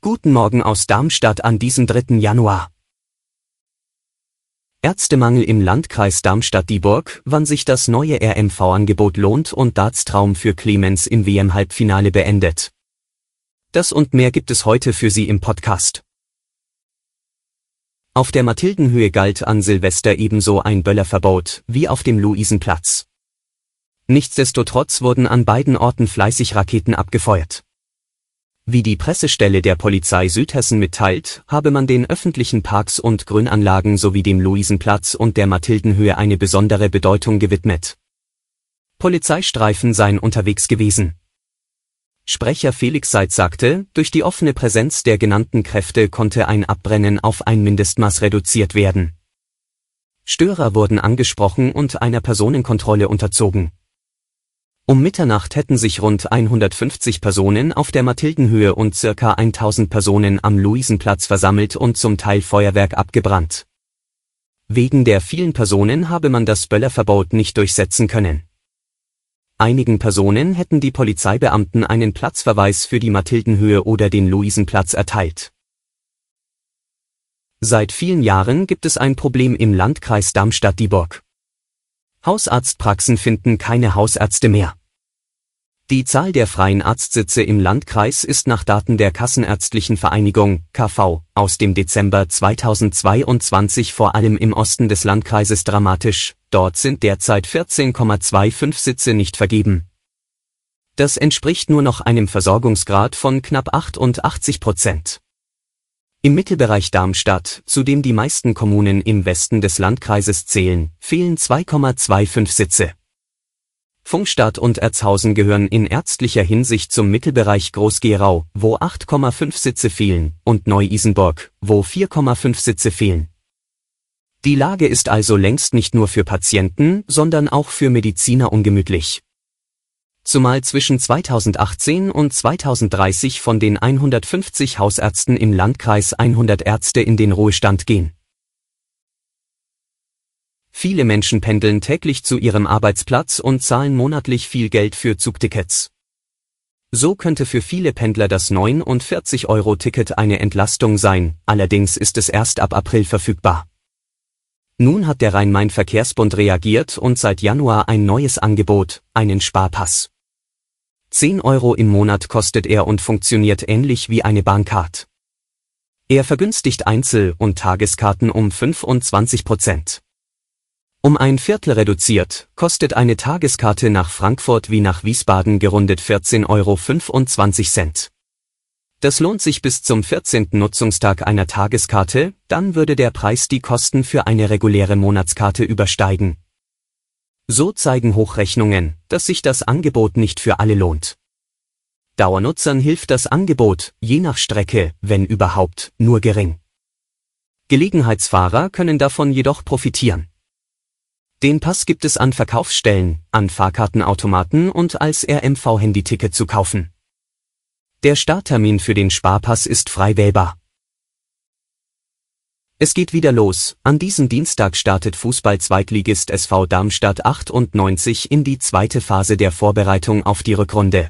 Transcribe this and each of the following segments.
Guten Morgen aus Darmstadt an diesem 3. Januar. Ärztemangel im Landkreis Darmstadt-Dieburg, wann sich das neue RMV-Angebot lohnt und Dartstraum für Clemens im WM-Halbfinale beendet. Das und mehr gibt es heute für Sie im Podcast. Auf der Mathildenhöhe galt an Silvester ebenso ein Böllerverbot wie auf dem Luisenplatz. Nichtsdestotrotz wurden an beiden Orten fleißig Raketen abgefeuert. Wie die Pressestelle der Polizei Südhessen mitteilt, habe man den öffentlichen Parks und Grünanlagen sowie dem Luisenplatz und der Mathildenhöhe eine besondere Bedeutung gewidmet. Polizeistreifen seien unterwegs gewesen. Sprecher Felix Seid sagte, durch die offene Präsenz der genannten Kräfte konnte ein Abbrennen auf ein Mindestmaß reduziert werden. Störer wurden angesprochen und einer Personenkontrolle unterzogen. Um Mitternacht hätten sich rund 150 Personen auf der Mathildenhöhe und circa 1000 Personen am Luisenplatz versammelt und zum Teil Feuerwerk abgebrannt. Wegen der vielen Personen habe man das Böllerverbot nicht durchsetzen können. Einigen Personen hätten die Polizeibeamten einen Platzverweis für die Mathildenhöhe oder den Luisenplatz erteilt. Seit vielen Jahren gibt es ein Problem im Landkreis Darmstadt-Dieburg. Hausarztpraxen finden keine Hausärzte mehr. Die Zahl der freien Arztsitze im Landkreis ist nach Daten der Kassenärztlichen Vereinigung KV aus dem Dezember 2022 vor allem im Osten des Landkreises dramatisch, dort sind derzeit 14,25 Sitze nicht vergeben. Das entspricht nur noch einem Versorgungsgrad von knapp 88 Prozent. Im Mittelbereich Darmstadt, zu dem die meisten Kommunen im Westen des Landkreises zählen, fehlen 2,25 Sitze. Funkstadt und Erzhausen gehören in ärztlicher Hinsicht zum Mittelbereich Groß-Gerau, wo 8,5 Sitze fehlen, und Neu-Isenburg, wo 4,5 Sitze fehlen. Die Lage ist also längst nicht nur für Patienten, sondern auch für Mediziner ungemütlich. Zumal zwischen 2018 und 2030 von den 150 Hausärzten im Landkreis 100 Ärzte in den Ruhestand gehen. Viele Menschen pendeln täglich zu ihrem Arbeitsplatz und zahlen monatlich viel Geld für Zugtickets. So könnte für viele Pendler das 49-Euro-Ticket eine Entlastung sein, allerdings ist es erst ab April verfügbar. Nun hat der Rhein-Main-Verkehrsbund reagiert und seit Januar ein neues Angebot, einen Sparpass. 10 Euro im Monat kostet er und funktioniert ähnlich wie eine Bahncard. Er vergünstigt Einzel- und Tageskarten um 25 Prozent. Um ein Viertel reduziert, kostet eine Tageskarte nach Frankfurt wie nach Wiesbaden gerundet 14,25 Euro. Das lohnt sich bis zum 14. Nutzungstag einer Tageskarte, dann würde der Preis die Kosten für eine reguläre Monatskarte übersteigen. So zeigen Hochrechnungen, dass sich das Angebot nicht für alle lohnt. Dauernutzern hilft das Angebot, je nach Strecke, wenn überhaupt, nur gering. Gelegenheitsfahrer können davon jedoch profitieren. Den Pass gibt es an Verkaufsstellen, an Fahrkartenautomaten und als RMV-Handyticket zu kaufen. Der Starttermin für den Sparpass ist frei wählbar. Es geht wieder los. An diesem Dienstag startet Fußball-Zweitligist SV Darmstadt 98 in die zweite Phase der Vorbereitung auf die Rückrunde.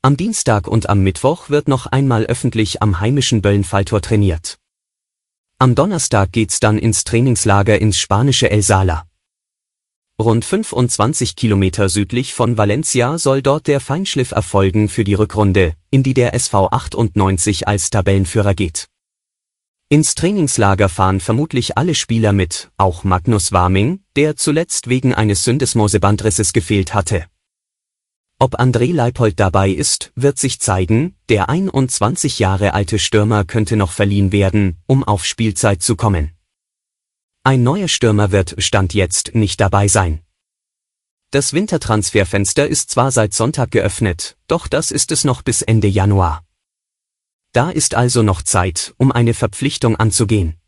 Am Dienstag und am Mittwoch wird noch einmal öffentlich am heimischen Böllenfalltor trainiert. Am Donnerstag geht's dann ins Trainingslager ins spanische El Sala. Rund 25 Kilometer südlich von Valencia soll dort der Feinschliff erfolgen für die Rückrunde, in die der SV 98 als Tabellenführer geht. Ins Trainingslager fahren vermutlich alle Spieler mit, auch Magnus Warming, der zuletzt wegen eines Syndesmosebandrisses gefehlt hatte. Ob André Leipold dabei ist, wird sich zeigen, der 21 Jahre alte Stürmer könnte noch verliehen werden, um auf Spielzeit zu kommen. Ein neuer Stürmer wird Stand jetzt nicht dabei sein. Das Wintertransferfenster ist zwar seit Sonntag geöffnet, doch das ist es noch bis Ende Januar. Da ist also noch Zeit, um eine Verpflichtung anzugehen.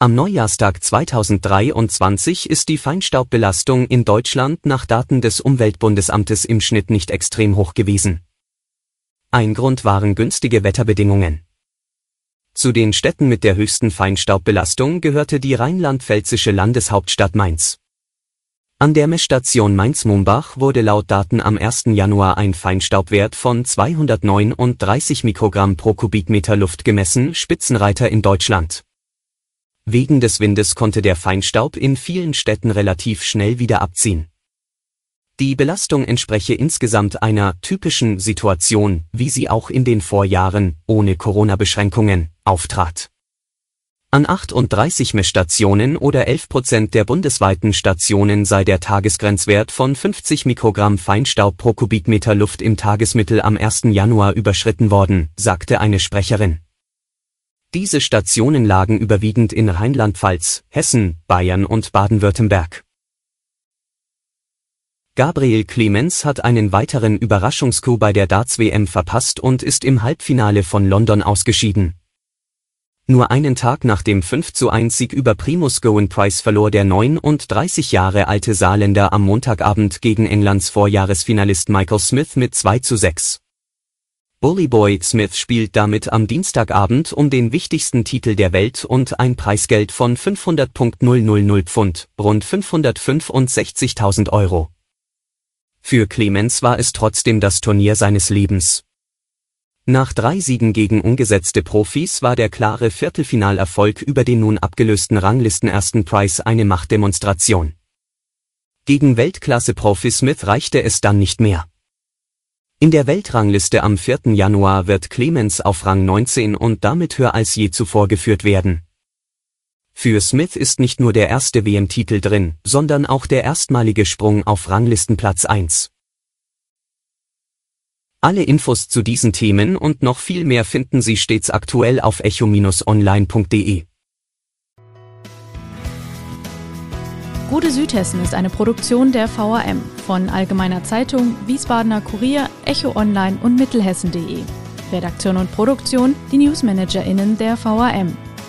Am Neujahrstag 2023 ist die Feinstaubbelastung in Deutschland nach Daten des Umweltbundesamtes im Schnitt nicht extrem hoch gewesen. Ein Grund waren günstige Wetterbedingungen. Zu den Städten mit der höchsten Feinstaubbelastung gehörte die rheinland-pfälzische Landeshauptstadt Mainz. An der Messstation Mainz-Mumbach wurde laut Daten am 1. Januar ein Feinstaubwert von 239 Mikrogramm pro Kubikmeter Luft gemessen, Spitzenreiter in Deutschland. Wegen des Windes konnte der Feinstaub in vielen Städten relativ schnell wieder abziehen. Die Belastung entspreche insgesamt einer typischen Situation, wie sie auch in den Vorjahren, ohne Corona-Beschränkungen, auftrat. An 38 Messstationen oder 11 Prozent der bundesweiten Stationen sei der Tagesgrenzwert von 50 Mikrogramm Feinstaub pro Kubikmeter Luft im Tagesmittel am 1. Januar überschritten worden, sagte eine Sprecherin. Diese Stationen lagen überwiegend in Rheinland-Pfalz, Hessen, Bayern und Baden-Württemberg. Gabriel Clemens hat einen weiteren Überraschungscoup bei der Darts-WM verpasst und ist im Halbfinale von London ausgeschieden. Nur einen Tag nach dem 5 zu 1 Sieg über Primus Gowen Price verlor der 39 Jahre alte Saarländer am Montagabend gegen Englands Vorjahresfinalist Michael Smith mit 2 zu 6. Bully Boy Smith spielt damit am Dienstagabend um den wichtigsten Titel der Welt und ein Preisgeld von 500.000 Pfund, rund 565.000 Euro. Für Clemens war es trotzdem das Turnier seines Lebens. Nach drei Siegen gegen ungesetzte Profis war der klare Viertelfinalerfolg über den nun abgelösten Ranglistenersten Price eine Machtdemonstration. Gegen Weltklasse-Profi Smith reichte es dann nicht mehr. In der Weltrangliste am 4. Januar wird Clemens auf Rang 19 und damit höher als je zuvor geführt werden. Für Smith ist nicht nur der erste WM-Titel drin, sondern auch der erstmalige Sprung auf Ranglistenplatz 1. Alle Infos zu diesen Themen und noch viel mehr finden Sie stets aktuell auf echo-online.de. Gute Südhessen ist eine Produktion der VAM von Allgemeiner Zeitung, Wiesbadener Kurier, Echo Online und Mittelhessen.de. Redaktion und Produktion die NewsmanagerInnen der VAM.